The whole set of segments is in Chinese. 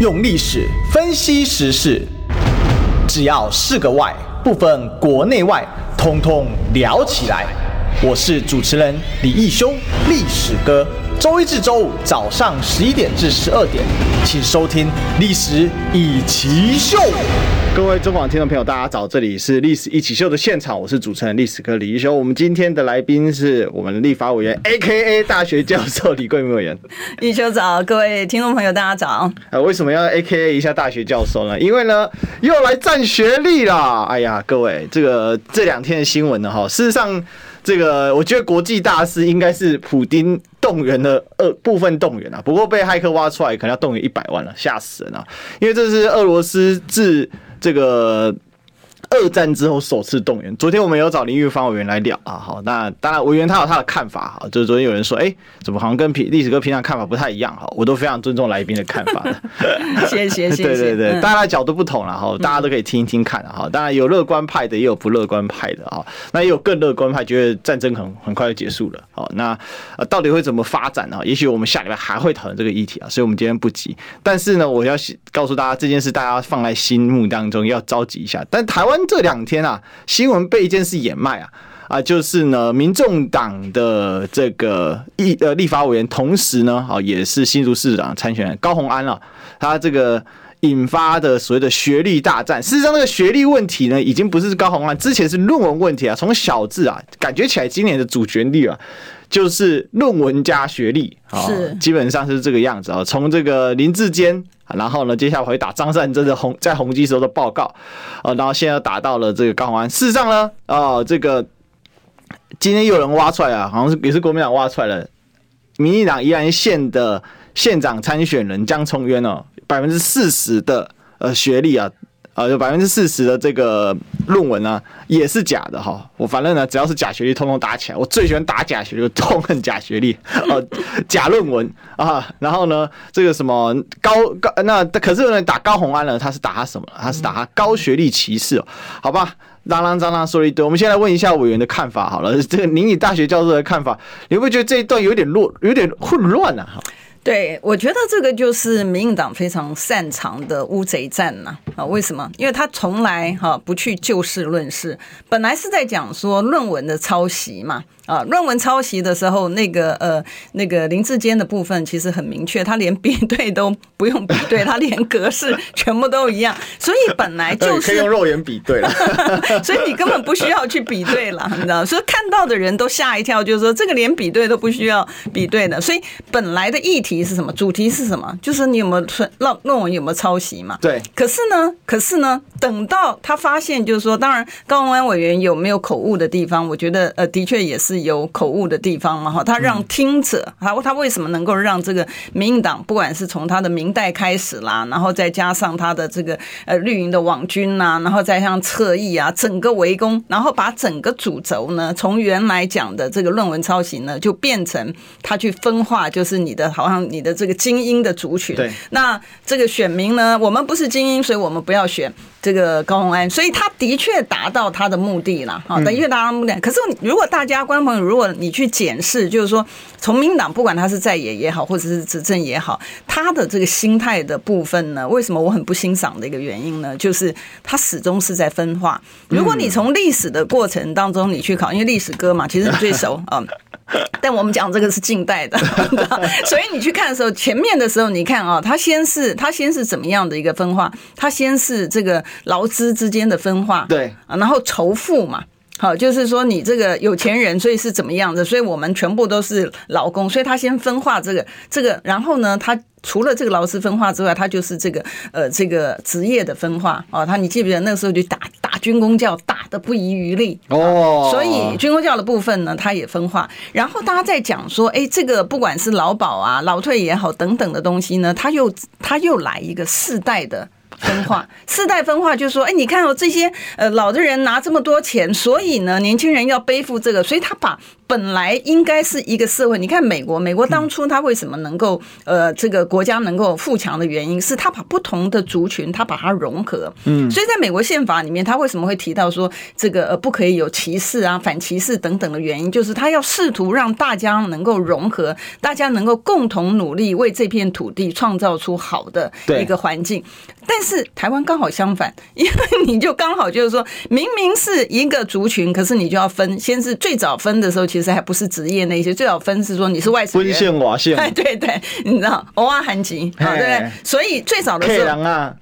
用历史分析时事，只要是个“外”，不分国内外，通通聊起来。我是主持人李义修，历史哥。周一至周五早上十一点至十二点，请收听《历史一起秀》。各位中广听众朋友，大家早，这里是《历史一起秀》的现场，我是主持人历史哥李一修。我们今天的来宾是我们的立法委员，A.K.A. 大学教授李桂明委员。一修早，各位听众朋友，大家早。呃，为什么要 A.K.A. 一下大学教授呢？因为呢，又来占学历啦。哎呀，各位，这个这两天的新闻呢，哈，事实上。这个我觉得国际大事应该是普丁动员的呃部分动员啊，不过被骇客挖出来，可能要动员一百万了，吓死人了，因为这是俄罗斯自这个。二战之后首次动员。昨天我们有找林玉芳委员来聊啊，好，那当然委员他有他的看法哈，就是昨天有人说，哎、欸，怎么好像跟平历史哥平常看法不太一样哈，我都非常尊重来宾的看法 的。谢谢 谢谢。对对对，大家的角度不同了哈，大家都可以听一听看哈。当然有乐观派的，也有不乐观派的啊。那也有更乐观派，觉得战争很很快就结束了。好，那呃到底会怎么发展呢？也许我们下礼拜还会讨论这个议题啊，所以我们今天不急。但是呢，我要告诉大家这件事，大家放在心目当中，要着急一下。但台湾这两天啊，新闻被一件事掩埋啊啊，就是呢，民众党的这个议呃立法委员，同时呢啊也是新竹市长参选人高虹安啊，他这个引发的所谓的学历大战。事实上，那个学历问题呢，已经不是高虹安，之前是论文问题啊。从小字啊，感觉起来今年的主旋律啊，就是论文加学历啊，基本上是这个样子啊。从这个林志坚。然后呢，接下来会打张善政的红在红基时候的报告，呃，然后现在打到了这个高虹安。事实上呢，啊，这个今天又有人挖出来啊，好像是也是国民党挖出来了，民进党宜兰县的县长参选人江聪渊哦，百分之四十的呃学历啊。啊，有百分之四十的这个论文呢，也是假的哈。我反正呢，只要是假学历，通通打起来。我最喜欢打假学历，痛恨假学历，呃，假论文啊。然后呢，这个什么高高，那可是呢，打高红安呢，他是打他什么？他是打他高学历歧视。好吧，嚷嚷嚷嚷说了一堆。我们先来问一下委员的看法好了。这个您以大学教授的看法，你会不会觉得这一段有点乱，有点混乱呢？哈。对，我觉得这个就是民进党非常擅长的乌贼战呐啊！为什么？因为他从来哈不去就事论事，本来是在讲说论文的抄袭嘛。啊，论文抄袭的时候，那个呃，那个林志坚的部分其实很明确，他连 比对都不用比对，他连格式全部都一样，所以本来就 是可以用肉眼比对了，所以你根本不需要去比对了，你知道？所以看到的人都吓一跳，就是说这个连比对都不需要比对的，所以本来的议题是什么？主题是什么？就是你有没有论论文有没有抄袭嘛？对。可是呢，可是呢，等到他发现，就是说，当然高文安委员有没有口误的地方？我觉得呃，的确也是。有口误的地方嘛？哈，他让听者，他他为什么能够让这个民进党，不管是从他的明代开始啦，然后再加上他的这个呃绿营的网军呐，然后再像侧翼啊，整个围攻，然后把整个主轴呢，从原来讲的这个论文抄袭呢，就变成他去分化，就是你的好像你的这个精英的族群。对，那这个选民呢，我们不是精英，所以我们不要选。这个高虹安，所以他的确达到他的目的了，哈，的确达到目的。可是如果大家观众朋友，如果你去检视，就是说，从民党不管他是在野也好，或者是执政也好，他的这个心态的部分呢，为什么我很不欣赏的一个原因呢？就是他始终是在分化。如果你从历史的过程当中你去考，因为历史歌嘛，其实你最熟啊。但我们讲这个是近代的，所以你去看的时候，前面的时候，你看啊，他先是他先是怎么样的一个分化？他先是这个劳资之间的分化，对啊，然后仇富嘛，好，就是说你这个有钱人，所以是怎么样的？所以我们全部都是劳工，所以他先分化这个这个，然后呢，他。除了这个劳资分化之外，他就是这个呃这个职业的分化哦。他你记不记得那个时候就打打军工教，打的不遗余力哦。所以军工教的部分呢，他也分化。然后大家在讲说，哎，这个不管是劳保啊、劳退也好等等的东西呢，他又他又来一个世代的分化。世代分化就是说，哎，你看哦，这些呃老的人拿这么多钱，所以呢，年轻人要背负这个，所以他把。本来应该是一个社会。你看美国，美国当初他为什么能够呃这个国家能够富强的原因，是他把不同的族群他把它融合。嗯，所以在美国宪法里面，他为什么会提到说这个呃不可以有歧视啊、反歧视等等的原因，就是他要试图让大家能够融合，大家能够共同努力为这片土地创造出好的一个环境。但是台湾刚好相反，因为你就刚好就是说，明明是一个族群，可是你就要分。先是最早分的时候，其实还不是职业那些，最早分是说你是外省人。分线瓦线。哎，对对，你知道，偶尔含吉啊，对不对？所以最早的时候。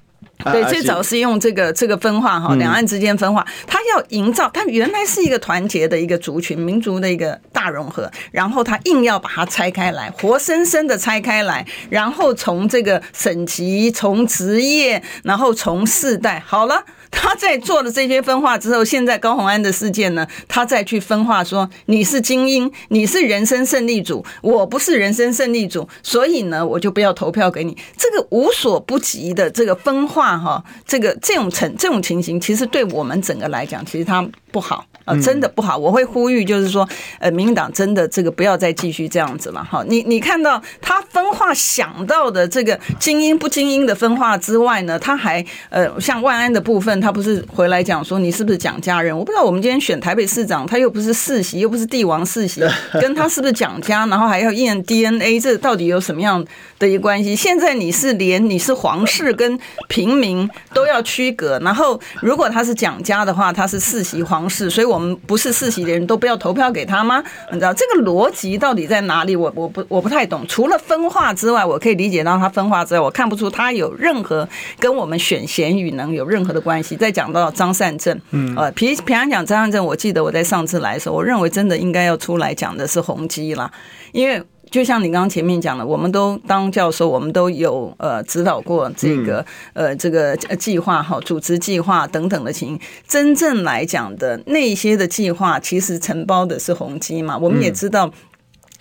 对，最早是用这个这个分化哈，两岸之间分化，他要营造，他原来是一个团结的一个族群，民族的一个大融合，然后他硬要把它拆开来，活生生的拆开来，然后从这个省级，从职业，然后从世代，好了。他在做了这些分化之后，现在高红安的事件呢，他再去分化说，你是精英，你是人生胜利组，我不是人生胜利组，所以呢，我就不要投票给你。这个无所不及的这个分化哈，这个这种情这种情形，其实对我们整个来讲，其实他不好。啊，真的不好！我会呼吁，就是说，呃，民进党真的这个不要再继续这样子了哈。你你看到他分化想到的这个精英不精英的分化之外呢，他还呃，像万安的部分，他不是回来讲说你是不是蒋家人？我不知道我们今天选台北市长，他又不是世袭，又不是帝王世袭，跟他是不是蒋家，然后还要验 DNA，这到底有什么样的一个关系？现在你是连你是皇室跟平民都要区隔，然后如果他是蒋家的话，他是世袭皇室，所以我。我们不是世袭的人都不要投票给他吗？你知道这个逻辑到底在哪里？我我不我不太懂。除了分化之外，我可以理解到他分化之外，我看不出他有任何跟我们选贤与能有任何的关系。再讲到张善政，嗯，呃，平平常讲张善政，我记得我在上次来的时候，我认为真的应该要出来讲的是宏基啦，因为。就像你刚刚前面讲的，我们都当教授，我们都有呃指导过这个呃这个计划哈，组织计划等等的情形。真正来讲的那些的计划，其实承包的是宏基嘛，我们也知道。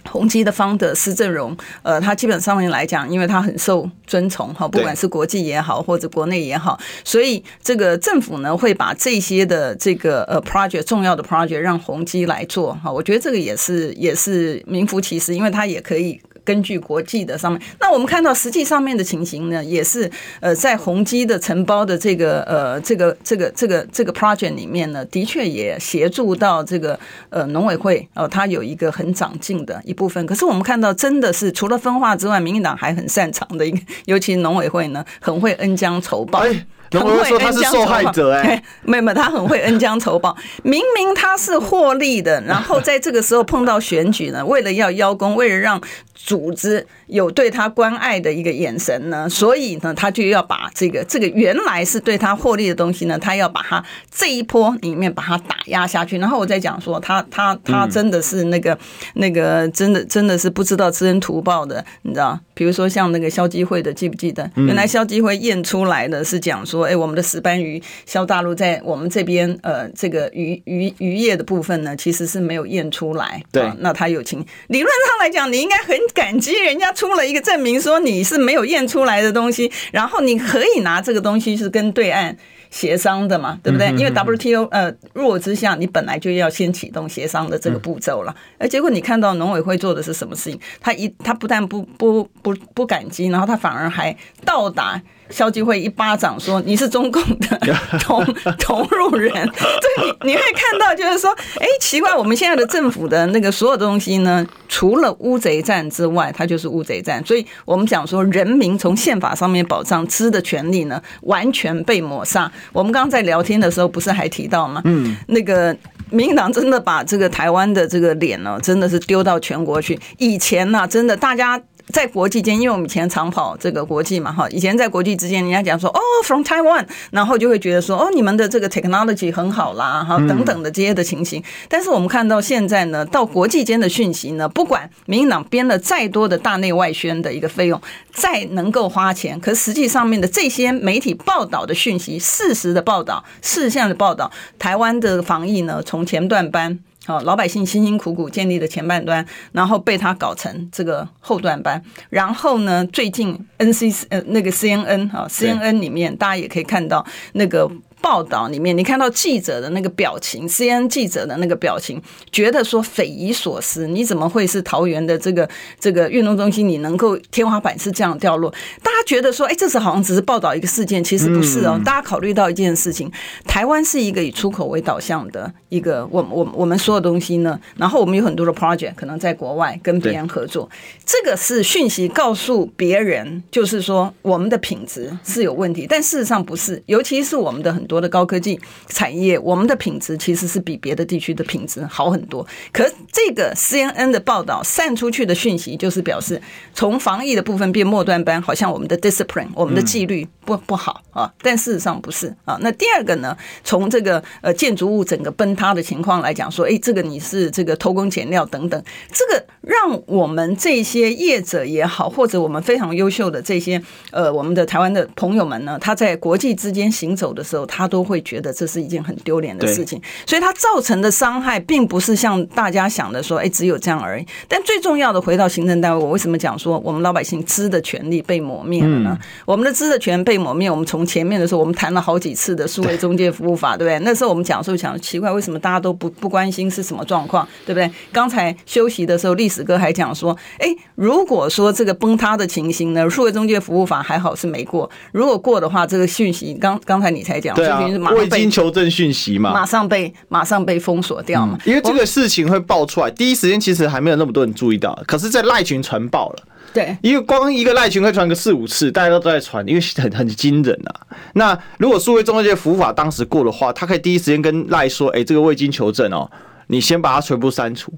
宏基的方的施正荣，呃，他基本上面来讲，因为他很受尊崇哈，不管是国际也好，或者国内也好，所以这个政府呢会把这些的这个呃 project 重要的 project 让宏基来做哈，我觉得这个也是也是名副其实，因为他也可以。根据国际的上面，那我们看到实际上面的情形呢，也是呃，在宏基的承包的这个呃这个这个这个这个 project 里面呢，的确也协助到这个呃农委会哦，它有一个很长进的一部分。可是我们看到，真的是除了分化之外，民进党还很擅长的一个，尤其农委会呢，很会恩将仇报。很会说他是受害者哎，没有没有，他很会恩将仇报。明明他是获利的，然后在这个时候碰到选举呢，为了要邀功，为了让组织有对他关爱的一个眼神呢，所以呢，他就要把这个这个原来是对他获利的东西呢，他要把它这一波里面把它打压下去。然后我再讲说，他他他真的是那个那个真的真的是不知道知恩图报的，你知道？比如说像那个消基会的，记不记得？原来消基会验出来的是讲说。说哎，我们的石斑鱼，肖大陆在我们这边呃，这个渔渔渔业的部分呢，其实是没有验出来。对，啊、那他有情，理论上来讲，你应该很感激人家出了一个证明，说你是没有验出来的东西，然后你可以拿这个东西是跟对岸协商的嘛，对不对？因为 WTO 呃弱之下，你本来就要先启动协商的这个步骤了。而结果你看到农委会做的是什么事情？他一他不但不不不不感激，然后他反而还倒打。消基会一巴掌说：“你是中共的 同同路人。”对，你你会看到，就是说，哎，奇怪，我们现在的政府的那个所有东西呢，除了乌贼战之外，它就是乌贼战。所以我们讲说，人民从宪法上面保障知的权利呢，完全被抹杀。我们刚刚在聊天的时候，不是还提到吗？嗯，那个民进党真的把这个台湾的这个脸呢，真的是丢到全国去。以前呢，真的大家。在国际间，因为我们以前常跑这个国际嘛，哈，以前在国际之间，人家讲说哦，from Taiwan，然后就会觉得说哦，你们的这个 technology 很好啦，哈，等等的这些的情形。但是我们看到现在呢，到国际间的讯息呢，不管民进党编了再多的大内外宣的一个费用，再能够花钱，可实际上面的这些媒体报道的讯息，事实的报道，事项的报道，台湾的防疫呢，从前段班。好，老百姓辛辛苦苦建立的前半端，然后被他搞成这个后段班。然后呢，最近 N C 呃那个 C N N 啊 C N N 里面，大家也可以看到那个报道里面，你看到记者的那个表情，CNN 记者的那个表情，觉得说匪夷所思，你怎么会是桃园的这个这个运动中心？你能够天花板是这样掉落？大家觉得说，哎，这次好像只是报道一个事件，其实不是哦。大家考虑到一件事情，台湾是一个以出口为导向的一个，我我我们所有东西呢，然后我们有很多的 project，可能在国外跟别人合作，这个是讯息告诉别人，就是说我们的品质是有问题，但事实上不是，尤其是我们的很多。的高科技产业，我们的品质其实是比别的地区的品质好很多。可这个 CNN 的报道散出去的讯息，就是表示从防疫的部分变末端班，好像我们的 discipline，我们的纪律不不好啊。但事实上不是啊。那第二个呢，从这个呃建筑物整个崩塌的情况来讲，说，哎，这个你是这个偷工减料等等，这个让我们这些业者也好，或者我们非常优秀的这些呃我们的台湾的朋友们呢，他在国际之间行走的时候，他都会觉得这是一件很丢脸的事情，所以它造成的伤害并不是像大家想的说，哎，只有这样而已。但最重要的，回到行政单位，我为什么讲说我们老百姓知的权利被磨灭了呢？我们的知的权被磨灭，我们从前面的时候，我们谈了好几次的数位中介服务法，对不对？那时候我们讲说，讲奇怪，为什么大家都不不关心是什么状况，对不对？刚才休息的时候，历史哥还讲说，哎，如果说这个崩塌的情形呢，数位中介服务法还好是没过，如果过的话，这个讯息刚刚才你才讲。未经求证讯息嘛，马上被马上被封锁掉嘛、嗯。因为这个事情会爆出来，第一时间其实还没有那么多人注意到，可是，在赖群传爆了。对，因为光一个赖群会传个四五次，大家都都在传，因为很很惊人啊。那如果数位中介服务法当时过的话，他可以第一时间跟赖说：“哎、欸，这个未经求证哦，你先把它全部删除。”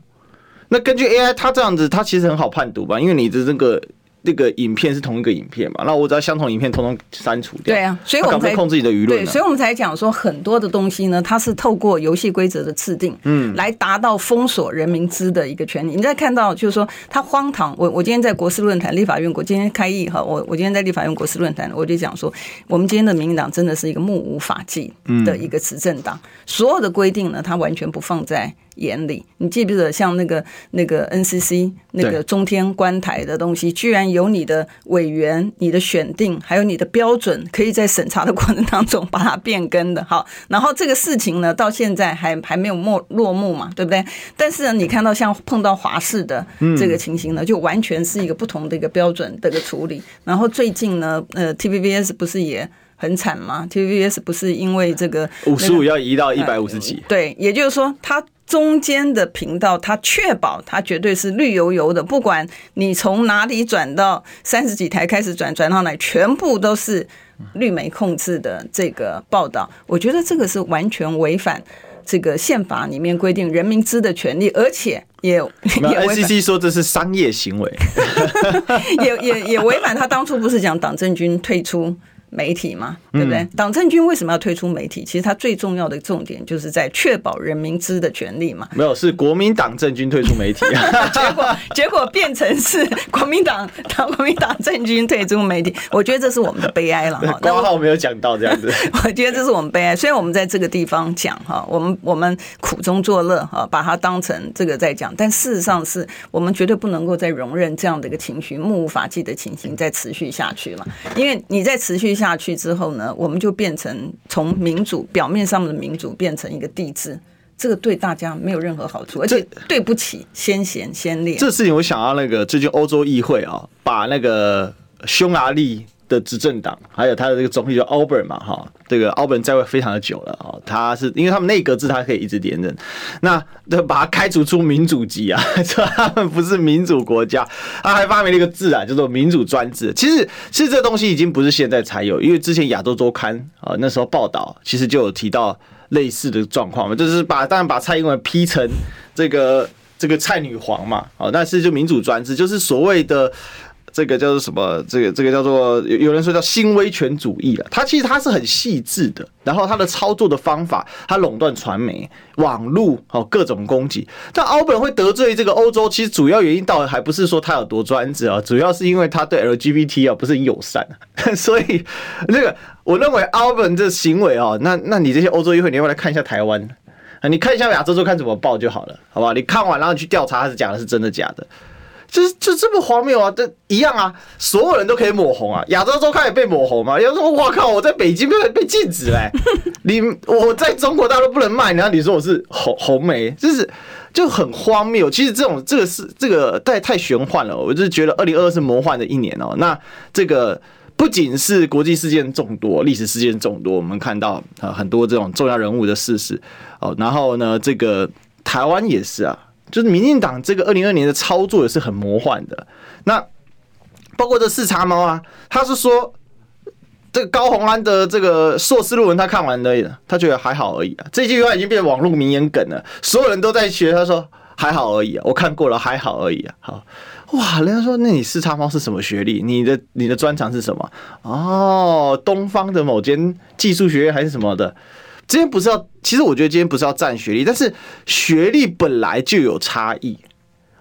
那根据 AI，它这样子，它其实很好判读吧？因为你的这个。这个影片是同一个影片嘛？那我只要相同影片通通删除掉。对啊，所以我们才控制你的舆论。对，所以我们才讲说很多的东西呢，它是透过游戏规则的制定，嗯，来达到封锁人民知的一个权利。你再看到就是说，它荒唐。我我今天在国事论坛立法院，我今天开议哈，我我今天在立法院国事论坛，我就讲说，我们今天的民进党真的是一个目无法纪的一个执政党，所有的规定呢，它完全不放在。眼里，你记不记得像那个那个 NCC 那个中天观台的东西，居然有你的委员、你的选定，还有你的标准，可以在审查的过程当中把它变更的。好，然后这个事情呢，到现在还还没有落落幕嘛，对不对？但是呢，你看到像碰到华视的这个情形呢，就完全是一个不同的一个标准的一个处理。然后最近呢，呃，TVBS 不是也很惨吗？TVBS 不是因为这个五十五要移到一百五十几？对，也就是说它。中间的频道，它确保它绝对是绿油油的，不管你从哪里转到三十几台开始转，转到哪，全部都是绿媒控制的这个报道。我觉得这个是完全违反这个宪法里面规定人民知的权利，而且也也 NCC 说这是商业行为，也也也违反他当初不是讲党政军退出。媒体嘛，对不对？嗯、党政军为什么要退出媒体？其实它最重要的重点就是在确保人民知的权利嘛。没有，是国民党政军退出媒体，结果结果变成是国民党党国民党政军退出媒体。我觉得这是我们的悲哀了哈。刚好没有讲到这样子，我觉得这是我们悲哀。虽然我们在这个地方讲哈，我们我们苦中作乐哈，把它当成这个在讲，但事实上是我们绝对不能够再容忍这样的一个情绪，目无法纪的情形再持续下去了。因为你在持续。下去之后呢，我们就变成从民主表面上的民主变成一个帝制，这个对大家没有任何好处，而且对不起先贤先烈。这事情我想到那个最近欧洲议会啊，把那个匈牙利。的执政党，还有他的这个总理叫奥本嘛，哈，这个奥本在位非常的久了啊，他是因为他们内阁制，他可以一直连任，那就把他开除出民主籍啊，说 他们不是民主国家，他还发明了一个字啊，叫做民主专制。其实，其实这东西已经不是现在才有，因为之前亚洲周刊啊那时候报道，其实就有提到类似的状况嘛，就是把当然把蔡英文批成这个这个蔡女皇嘛，啊，但是就民主专制，就是所谓的。这个叫做什么？这个这个叫做有有人说叫新威权主义了。它其实它是很细致的，然后它的操作的方法，它垄断传媒、网络哦各种攻击。但奥本会得罪这个欧洲，其实主要原因倒还不是说他有多专制啊，主要是因为他对 LGBT 啊不是很友善。所以那个我认为奥本这行为啊，那那你这些欧洲议会，你要不要来看一下台湾？你看一下亚洲周刊怎么报就好了，好吧？你看完然后你去调查他是讲的是真的假的。就是就这么荒谬啊！这一样啊，所有人都可以抹红啊。亚洲周刊也被抹红嘛？有人说：“我靠，我在北京被被禁止嘞、欸！你我在中国大陆不能卖，然后你说我是红红梅，就是就很荒谬。其实这种这个是这个太太玄幻了。我就是觉得二零二二是魔幻的一年哦。那这个不仅是国际事件众多，历史事件众多，我们看到啊很多这种重要人物的逝世哦。然后呢，这个台湾也是啊。就是民进党这个二零二年的操作也是很魔幻的，那包括这四叉猫啊，他是说这个高虹安的这个硕士论文他看完了，他觉得还好而已啊。这句话已经变网络名言梗了，所有人都在学。他说还好而已啊，我看过了，还好而已啊。好哇，人家说那你四叉猫是什么学历？你的你的专长是什么？哦，东方的某间技术学院还是什么的？今天不是要，其实我觉得今天不是要占学历，但是学历本来就有差异，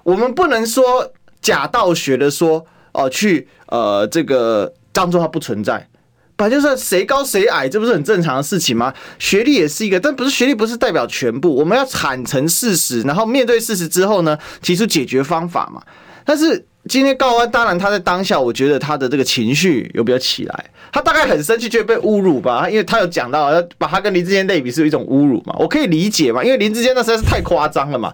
我们不能说假道学的说哦，去呃这个当做它不存在，本来就是谁高谁矮，这不是很正常的事情吗？学历也是一个，但不是学历不是代表全部，我们要坦诚事实，然后面对事实之后呢，提出解决方法嘛。但是今天高虹安，当然他在当下，我觉得他的这个情绪有比较起来。他大概很生气，觉得被侮辱吧，因为他有讲到要把他跟林志坚类比是一种侮辱嘛，我可以理解嘛，因为林志坚那实在是太夸张了嘛，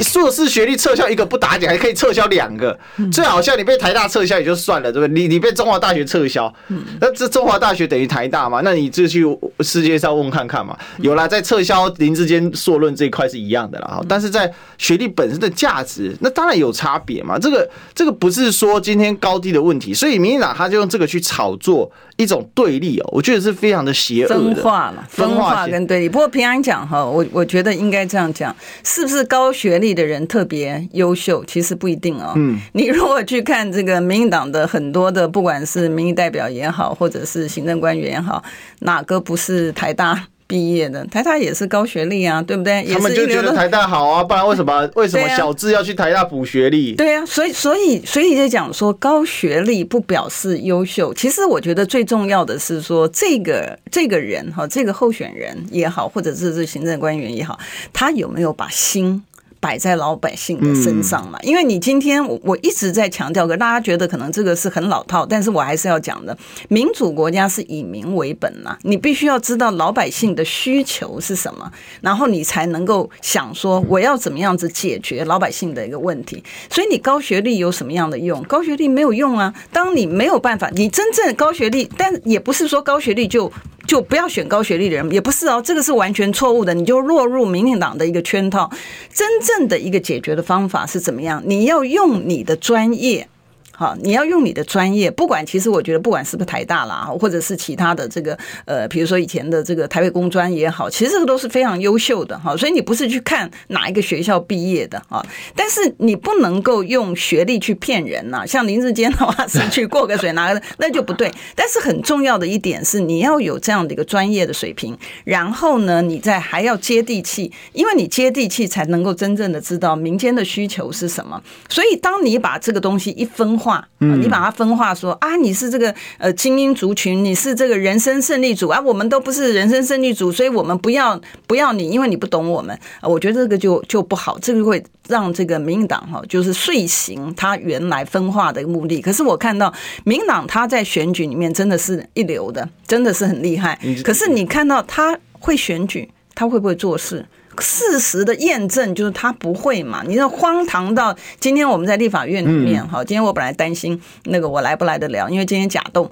硕士学历撤销一个不打紧，还可以撤销两个，最好像你被台大撤销也就算了，对不对？你你被中华大学撤销，那这中华大学等于台大嘛？那你就去世界上问看看嘛，有啦，在撤销林志坚硕论这一块是一样的啦，但是在学历本身的价值，那当然有差别嘛，这个这个不是说今天高低的问题，所以民进党他就用这个去炒作。一种对立哦，我觉得是非常的邪恶的分化了，分化跟对立。不过平安讲哈，我我觉得应该这样讲，是不是高学历的人特别优秀？其实不一定哦。嗯，你如果去看这个民进党的很多的，不管是民意代表也好，或者是行政官员也好，哪个不是台大？毕业的台大也是高学历啊，对不对？他们就觉得台大好啊，不然为什么 为什么小智要去台大补学历？对啊，所以所以所以就讲说高学历不表示优秀。其实我觉得最重要的是说这个这个人哈，这个候选人也好，或者是这行政官员也好，他有没有把心摆在老百姓的身上嘛？因为你今天我我一直在强调，可大家觉得可能这个是很老套，但是我还是要讲的。民主国家是以民为本呐，你必须要知道老百姓的需求是什么，然后你才能够想说我要怎么样子解决老百姓的一个问题。所以你高学历有什么样的用？高学历没有用啊！当你没有办法，你真正高学历，但也不是说高学历就。就不要选高学历的人，也不是哦，这个是完全错误的。你就落入民进党的一个圈套。真正的一个解决的方法是怎么样？你要用你的专业。好，你要用你的专业，不管其实我觉得，不管是不是台大啦，或者是其他的这个呃，比如说以前的这个台北工专也好，其实这个都是非常优秀的哈。所以你不是去看哪一个学校毕业的啊，但是你不能够用学历去骗人呐。像林志坚的话是去过个水拿个，那就不对。但是很重要的一点是，你要有这样的一个专业的水平，然后呢，你再还要接地气，因为你接地气才能够真正的知道民间的需求是什么。所以当你把这个东西一分。化，你把它分化说啊，你是这个呃精英族群，你是这个人生胜利组啊，我们都不是人生胜利组，所以我们不要不要你，因为你不懂我们。我觉得这个就就不好，这个会让这个民进党哈，就是遂行他原来分化的目的。可是我看到民进党他在选举里面真的是一流的，真的是很厉害。可是你看到他会选举，他会不会做事？事实的验证就是他不会嘛？你说荒唐到今天我们在立法院里面哈，今天我本来担心那个我来不来得了，因为今天甲冻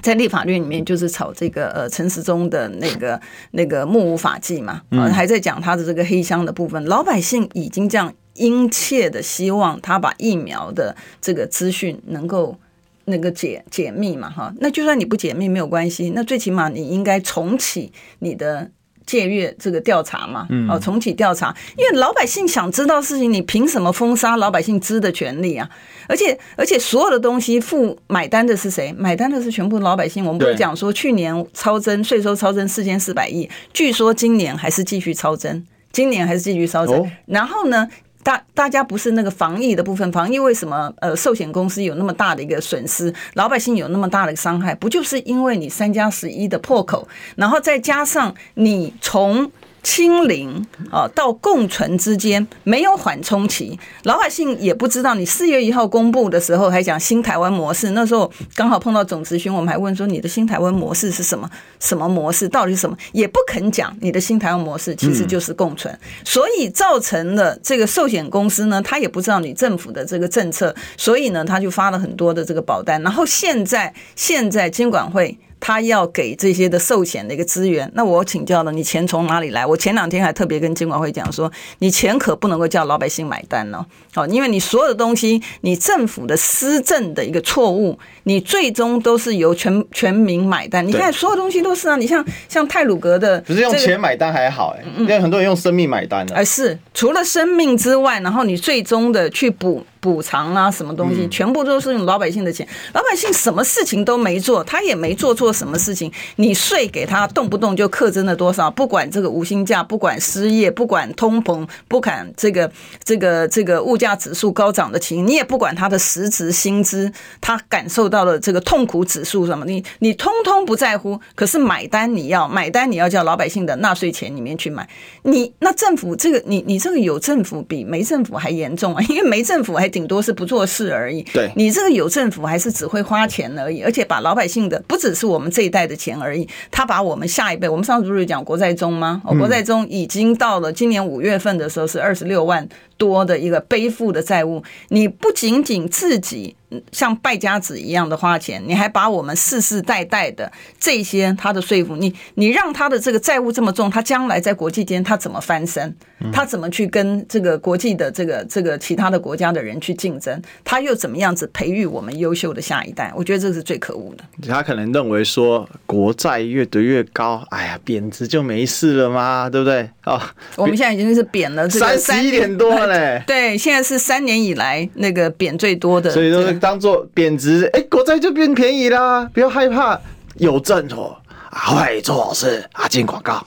在立法院里面就是炒这个呃陈时中的那个那个目无法纪嘛，还在讲他的这个黑箱的部分，老百姓已经这样殷切的希望他把疫苗的这个资讯能够那个解解密嘛哈，那就算你不解密没有关系，那最起码你应该重启你的。借阅这个调查嘛，哦，重启调查，因为老百姓想知道事情，你凭什么封杀老百姓知的权利啊？而且，而且所有的东西付买单的是谁？买单的是全部老百姓。我们不是讲说去年超增税收超增四千四百亿，据说今年还是继续超增，今年还是继续超增。然后呢？大大家不是那个防疫的部分，防疫为什么呃寿险公司有那么大的一个损失，老百姓有那么大的伤害，不就是因为你三加十一的破口，然后再加上你从清零啊到共存之间没有缓冲期，老百姓也不知道。你四月一号公布的时候还讲新台湾模式，那时候刚好碰到总咨询，我们还问说你的新台湾模式是什么？什么模式？到底是什么？也不肯讲你的新台湾模式其实就是共存，所以造成了这个寿险公司呢，他也不知道你政府的这个政策，所以呢，他就发了很多的这个保单，然后现在现在监管会。他要给这些的寿险的一个资源，那我请教了，你钱从哪里来？我前两天还特别跟金管会讲说，你钱可不能够叫老百姓买单呢，哦，因为你所有的东西，你政府的施政的一个错误，你最终都是由全全民买单。你看所有东西都是啊，你像像泰鲁格的，不是用钱买单还好哎，因为很多人用生命买单的。哎，是除了生命之外，然后你最终的去补。补偿啊，什么东西，全部都是用老百姓的钱。老百姓什么事情都没做，他也没做错什么事情。你税给他，动不动就课征了多少？不管这个无薪假，不管失业，不管通膨，不管这个这个这个物价指数高涨的情形，你也不管他的实质薪资，他感受到了这个痛苦指数什么，你你通通不在乎。可是买单你要买单，你要叫老百姓的纳税钱里面去买。你那政府这个，你你这个有政府比没政府还严重啊，因为没政府还。顶多是不做事而已。对，你这个有政府还是只会花钱而已，而且把老百姓的不只是我们这一代的钱而已，他把我们下一辈，我们上次不是讲国债中吗？哦，国债中已经到了今年五月份的时候是二十六万多的一个背负的债务，你不仅仅自己。像败家子一样的花钱，你还把我们世世代代的这些他的税负，你你让他的这个债务这么重，他将来在国际间他怎么翻身？他怎么去跟这个国际的这个这个其他的国家的人去竞争？他又怎么样子培育我们优秀的下一代？我觉得这是最可恶的。他可能认为说国债越堆越高，哎呀，贬值就没事了吗？对不对？哦，我们现在已经是贬了三十一点多了嘞。对，现在是三年以来那个贬最多的，所以说。当做贬值，哎，国债就变便宜啦！不要害怕，有政府会做好事啊！进广告，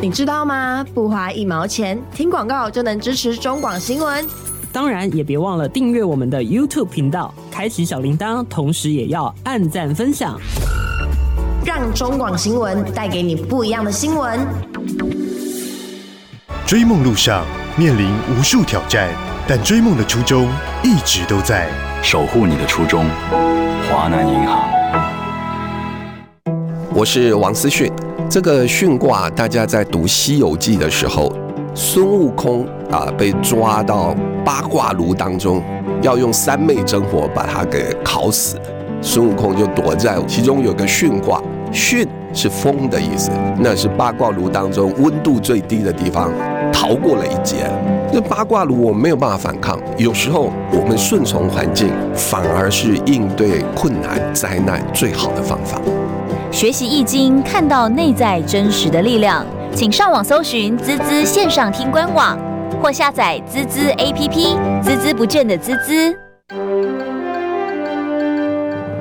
你知道吗？不花一毛钱，听广告就能支持中广新闻。当然，也别忘了订阅我们的 YouTube 频道，开启小铃铛，同时也要按赞分享，让中广新闻带给你不一样的新闻。追梦路上面临无数挑战，但追梦的初衷一直都在。守护你的初衷，华南银行。我是王思训。这个训卦，大家在读《西游记》的时候，孙悟空啊被抓到八卦炉当中，要用三昧真火把他给烤死。孙悟空就躲在其中有个巽卦，巽是风的意思，那是八卦炉当中温度最低的地方，逃过了一劫。这八卦炉我们没有办法反抗，有时候我们顺从环境，反而是应对困难灾难最好的方法。学习易经，看到内在真实的力量，请上网搜寻“滋滋线上听官网”或下载“滋滋 APP”，孜孜不倦的滋滋。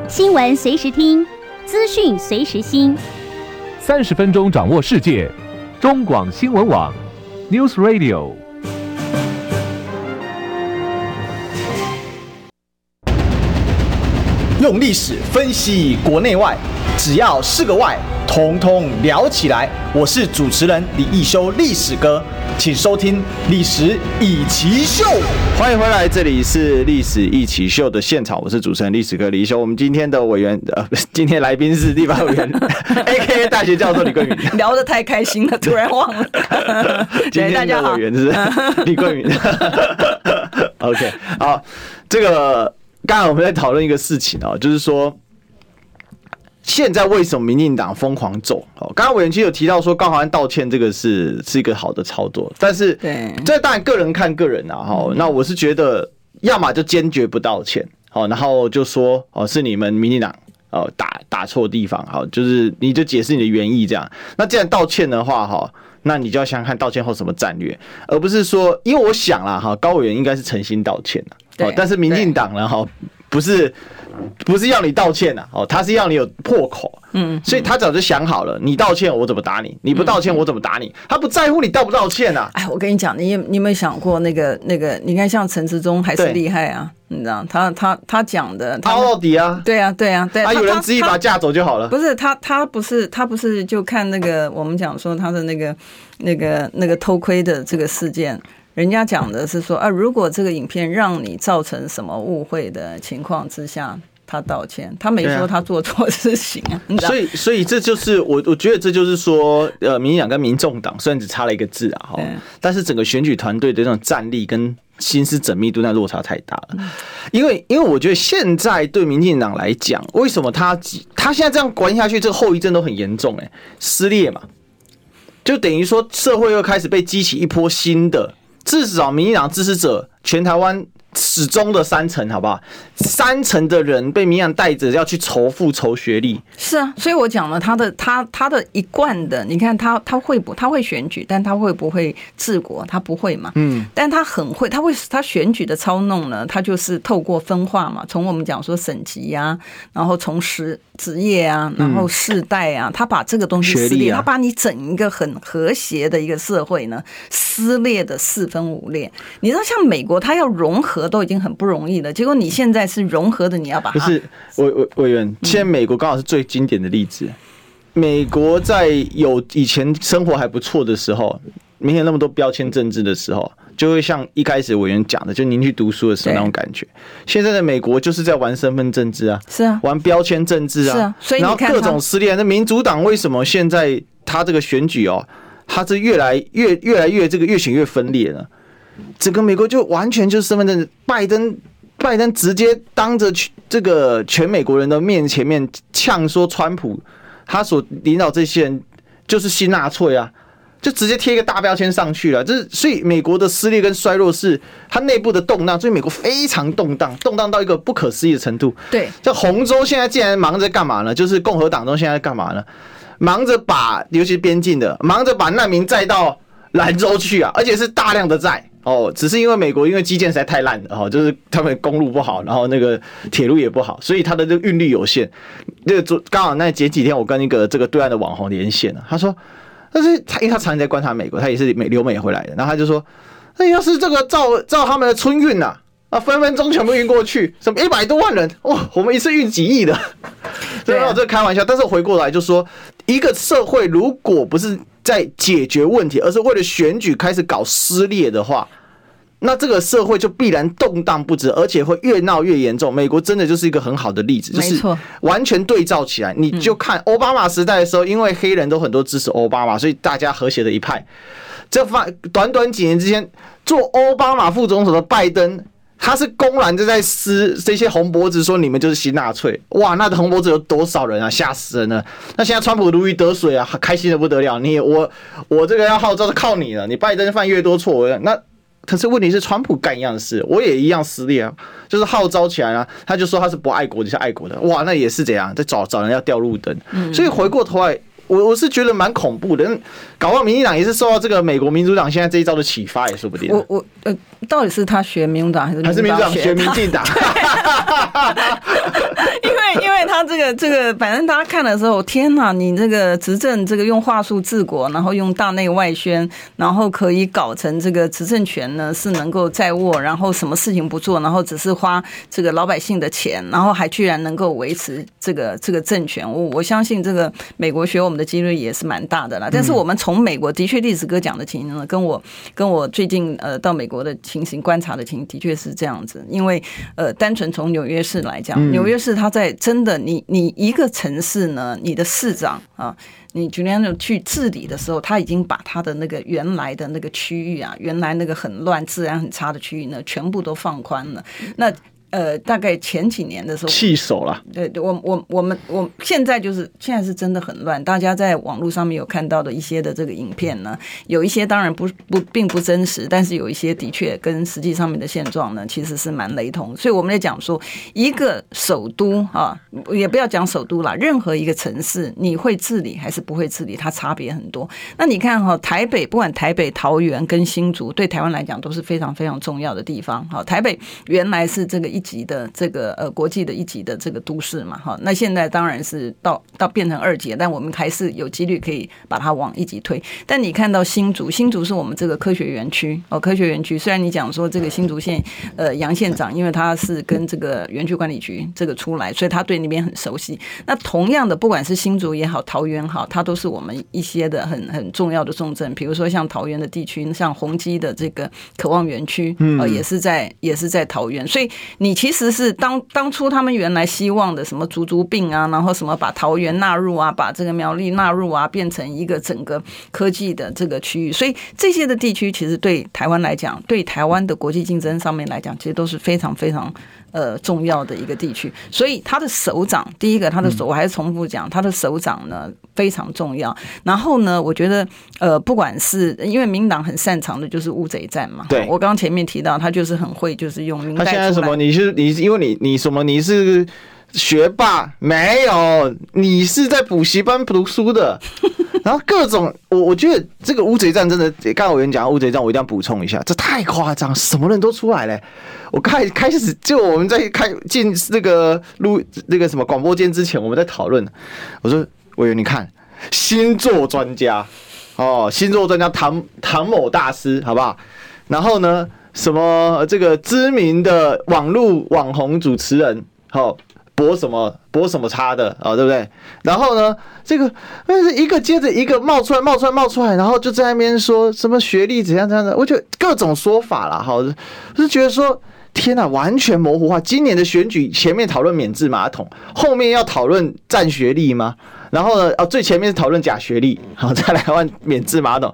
新闻随时听，资讯随时新，三十分钟掌握世界。中广新闻网，News Radio。用历史分析国内外，只要是个“外”，统统聊起来。我是主持人李易修，历史哥，请收听《历史一奇秀》。欢迎回来，这里是《历史一奇秀》的现场，我是主持人历史哥李一修。我们今天的委员呃，今天来宾是立法委员，A.K.A. 大学教授李桂敏。聊得太开心了，突然忘了。今天的委员是李桂敏。OK，好，这个。刚才我们在讨论一个事情啊，就是说，现在为什么民进党疯狂走？哦，刚刚委员其实有提到说高虹安道歉这个是是一个好的操作，但是对，这当然个人看个人啊。哈，那我是觉得，要么就坚决不道歉，好，然后就说哦是你们民进党哦打打错地方，好，就是你就解释你的原意这样。那既然道歉的话，哈，那你就要想想看道歉后什么战略，而不是说，因为我想啦，哈，高委员应该是诚心道歉的。对，但是民进党呢，哈，不是不是要你道歉呐，哦，他是要你有破口，嗯，所以他早就想好了，你道歉我怎么打你，你不道歉我怎么打你，他不在乎你道不道歉呐。哎，我跟你讲，你你有没有想过那个那个？你看像陈志忠还是厉害啊，你知道他他他讲的，他到底啊，对啊对啊对，啊有人执意把他架走就好了。不是他他不是他不是就看那个我们讲说他的那个那个那个偷窥的这个事件。人家讲的是说啊，如果这个影片让你造成什么误会的情况之下，他道歉，他没说他做错事情啊。所以，所以这就是我，我觉得这就是说，呃，民进党跟民众党虽然只差了一个字啊，哈，但是整个选举团队的这种战力跟心思缜密度那落差太大了。因为，因为我觉得现在对民进党来讲，为什么他他现在这样关下去，这个后遗症都很严重，哎，撕裂嘛，就等于说社会又开始被激起一波新的。至少民进党支持者，全台湾始终的三成，好不好？三成的人被民养带着要去仇富、仇学历。是啊，所以我讲了他的他他的一贯的，你看他他会不他会选举，但他会不会治国？他不会嘛。嗯。但他很会，他会他选举的操弄呢？他就是透过分化嘛，从我们讲说省级呀，然后从实职业啊，然后世代啊，他把这个东西撕裂，他把你整一个很和谐的一个社会呢撕裂的四分五裂。你知道，像美国，他要融合都已经很不容易了，结果你现在。是融合的，你要把它。不是委委委员，现在美国刚好是最经典的例子。嗯、美国在有以前生活还不错的时候，没有那么多标签政治的时候，就会像一开始委员讲的，就您去读书的时候那种感觉。现在的美国就是在玩身份政治啊，是啊，玩标签政治啊，是啊，所以然后各种撕裂。那民主党为什么现在他这个选举哦，他是越来越越来越这个越选越分裂呢？整个美国就完全就是身份政治，拜登。拜登直接当着这个全美国人的面前面呛说，川普他所领导这些人就是新纳粹啊，就直接贴一个大标签上去了。这是所以美国的撕裂跟衰弱是它内部的动荡，所以美国非常动荡，动荡到一个不可思议的程度。对，这红州现在竟然忙着干嘛呢？就是共和党中现在干嘛呢？忙着把尤其是边境的，忙着把难民载到兰州去啊，而且是大量的载。哦，只是因为美国因为基建实在太烂了哈，就是他们公路不好，然后那个铁路也不好，所以它的这个运力有限。那个昨刚好那前几天我跟一个这个对岸的网红连线了，他说，但是他因为他常年在观察美国，他也是美留美回来的，然后他就说，那要是这个照照他们的春运呐，啊分分钟全部运过去，什么一百多万人哇，我们一次运几亿的，所以我这开玩笑。但是回过来就说，一个社会如果不是在解决问题，而是为了选举开始搞撕裂的话。那这个社会就必然动荡不止，而且会越闹越严重。美国真的就是一个很好的例子，就是完全对照起来，你就看奥巴马时代的时候，因为黑人都很多支持奥巴马，所以大家和谐的一派。这发短短几年之间，做奥巴马副总统的拜登，他是公然就在撕这些红脖子，说你们就是新纳粹。哇，那红脖子有多少人啊？吓死人了！那现在川普如鱼得水啊，开心的不得了。你我我这个要号召是靠你了，你拜登犯越多错，那。可是问题是，川普干一样的事，我也一样撕裂啊，就是号召起来啊，他就说他是不爱国你是爱国的，哇，那也是这样，在找找人要掉路灯，所以回过头来。我我是觉得蛮恐怖的，搞不好民进党也是受到这个美国民主党现在这一招的启发，也说不定。我我呃，到底是他学民主党还是还是民主党学民进党？因为因为他这个这个，反正大家看的时候，天哪！你这个执政这个用话术治国，然后用大内外宣，然后可以搞成这个执政权呢是能够在握，然后什么事情不做，然后只是花这个老百姓的钱，然后还居然能够维持这个这个政权。我我相信这个美国学我们。的几率也是蛮大的啦，但是我们从美国的确，历史哥讲的情形呢，跟我跟我最近呃到美国的情形观察的情形，的确是这样子。因为呃，单纯从纽约市来讲，纽约市它在真的你你一个城市呢，你的市长啊，你今天去治理的时候，他已经把他的那个原来的那个区域啊，原来那个很乱、治安很差的区域呢，全部都放宽了。那呃，大概前几年的时候，气手了。对对，我我我们我现在就是现在是真的很乱。大家在网络上面有看到的一些的这个影片呢，有一些当然不不并不真实，但是有一些的确跟实际上面的现状呢，其实是蛮雷同。所以我们在讲说，一个首都啊，也不要讲首都啦，任何一个城市，你会治理还是不会治理，它差别很多。那你看哈，台北不管台北、桃园跟新竹，对台湾来讲都是非常非常重要的地方。哈，台北原来是这个。一级的这个呃国际的一级的这个都市嘛，哈。那现在当然是到到变成二级，但我们还是有几率可以把它往一级推。但你看到新竹，新竹是我们这个科学园区哦，科学园区虽然你讲说这个新竹县呃杨县长，因为他是跟这个园区管理局这个出来，所以他对那边很熟悉。那同样的，不管是新竹也好，桃园好，它都是我们一些的很很重要的重镇，比如说像桃园的地区，像宏基的这个渴望园区，呃，也是在也是在桃园。所以你你其实是当当初他们原来希望的什么竹竹病啊，然后什么把桃园纳入啊，把这个苗栗纳入啊，变成一个整个科技的这个区域。所以这些的地区其实对台湾来讲，对台湾的国际竞争上面来讲，其实都是非常非常。呃，重要的一个地区，所以他的首长，第一个他的首，我还是重复讲，他的首长呢非常重要。然后呢，我觉得呃，不管是因为民党很擅长的就是乌贼战嘛，对，我刚刚前面提到，他就是很会，就是用民。他现在什么？你是你，因为你你什么？你是学霸？没有，你是在补习班读书的。然后各种，我我觉得这个乌贼战真的，刚刚我跟你讲乌贼战，我一定要补充一下，这太夸张，什么人都出来了。我开开始就我们在开进那个录那个什么广播间之前，我们在讨论。我说，委员你看，星座专家哦，星座专家唐唐某大师，好不好？然后呢，什么这个知名的网络网红主持人，好、哦。博什么博什么差的啊、对不对？然后呢，这个但是一个接着一个冒出来，冒出来，冒出来，然后就在那边说什么学历怎样怎样的，我就各种说法了，好，就觉得说天哪，完全模糊化。今年的选举前面讨论免治马桶，后面要讨论战学历吗？然后呢，哦，最前面是讨论假学历，好，再来问免治马桶，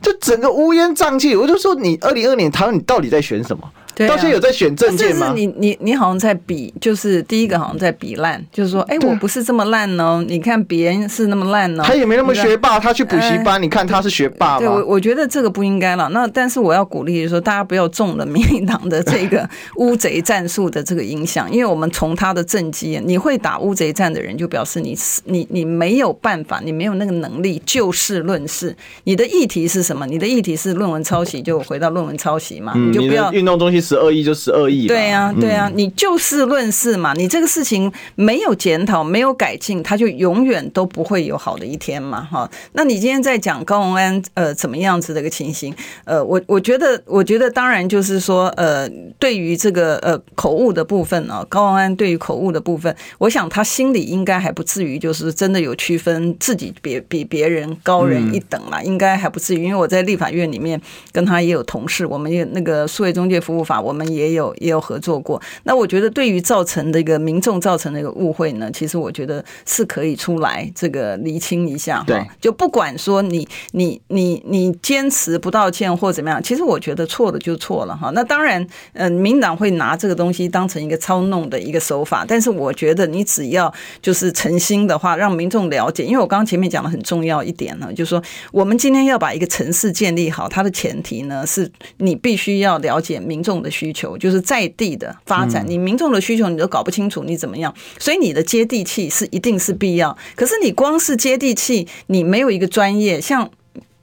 就整个乌烟瘴气。我就说你二零二年台湾，你到底在选什么？对啊、到现在有在选政见吗？是你你你好像在比，就是第一个好像在比烂，就是说，哎、欸，我不是这么烂哦，你看别人是那么烂哦。他也没那么学霸，他去补习班，你看他是学霸吗？对，我我觉得这个不应该了。那但是我要鼓励就是说，大家不要中了民进党的这个乌贼战术的这个影响，因为我们从他的政绩，你会打乌贼战的人，就表示你你你没有办法，你没有那个能力就事论事。你的议题是什么？你的议题是论文抄袭，就回到论文抄袭嘛，你就不要运动中心。十二亿就十二亿，对呀，对呀，你就事论事嘛，你这个事情没有检讨，没有改进，它就永远都不会有好的一天嘛，哈。那你今天在讲高鸿安呃怎么样子的一个情形？呃，我我觉得，我觉得当然就是说，呃，对于这个呃口误的部分啊，高鸿安对于口误的部分，我想他心里应该还不至于就是真的有区分自己别比别人高人一等啦，应该还不至于，因为我在立法院里面跟他也有同事，我们也那个数位中介服务法。我们也有也有合作过，那我觉得对于造成的一个民众造成的一个误会呢，其实我觉得是可以出来这个厘清一下哈。就不管说你你你你坚持不道歉或怎么样，其实我觉得错了就错了哈。那当然，嗯，民党会拿这个东西当成一个操弄的一个手法，但是我觉得你只要就是诚心的话，让民众了解，因为我刚刚前面讲的很重要一点呢，就是说我们今天要把一个城市建立好，它的前提呢是你必须要了解民众的。需求就是在地的发展，你民众的需求你都搞不清楚，你怎么样？所以你的接地气是一定是必要。可是你光是接地气，你没有一个专业，像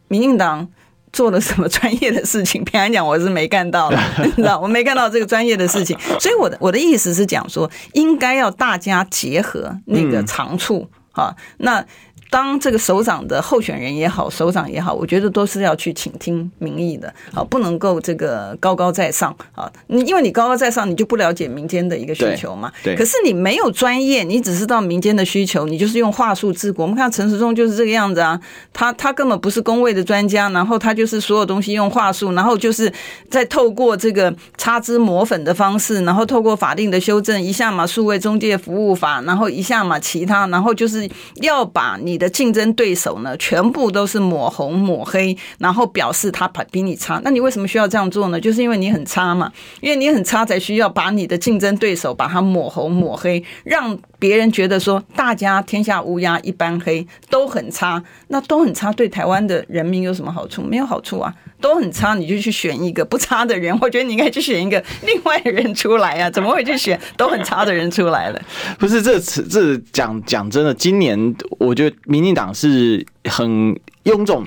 民进党做了什么专业的事情？平安讲，我是没干到的，你知道，我没干到这个专业的事情。所以我的我的意思是讲说，应该要大家结合那个长处啊，那。当这个首长的候选人也好，首长也好，我觉得都是要去倾听民意的，啊，不能够这个高高在上啊。你因为你高高在上，你就不了解民间的一个需求嘛。对。可是你没有专业，你只知道民间的需求，你就是用话术治国。我们看陈时中就是这个样子啊，他他根本不是工位的专家，然后他就是所有东西用话术，然后就是在透过这个擦脂抹粉的方式，然后透过法定的修正，一下嘛数位中介服务法，然后一下嘛其他，然后就是要把你。你的竞争对手呢，全部都是抹红抹黑，然后表示他比你差。那你为什么需要这样做呢？就是因为你很差嘛，因为你很差，才需要把你的竞争对手把他抹红抹黑，让别人觉得说大家天下乌鸦一般黑，都很差。那都很差，对台湾的人民有什么好处？没有好处啊，都很差，你就去选一个不差的人。我觉得你应该去选一个另外的人出来啊，怎么会去选都很差的人出来了？不是这次这讲讲真的，今年我觉得。民进党是很臃肿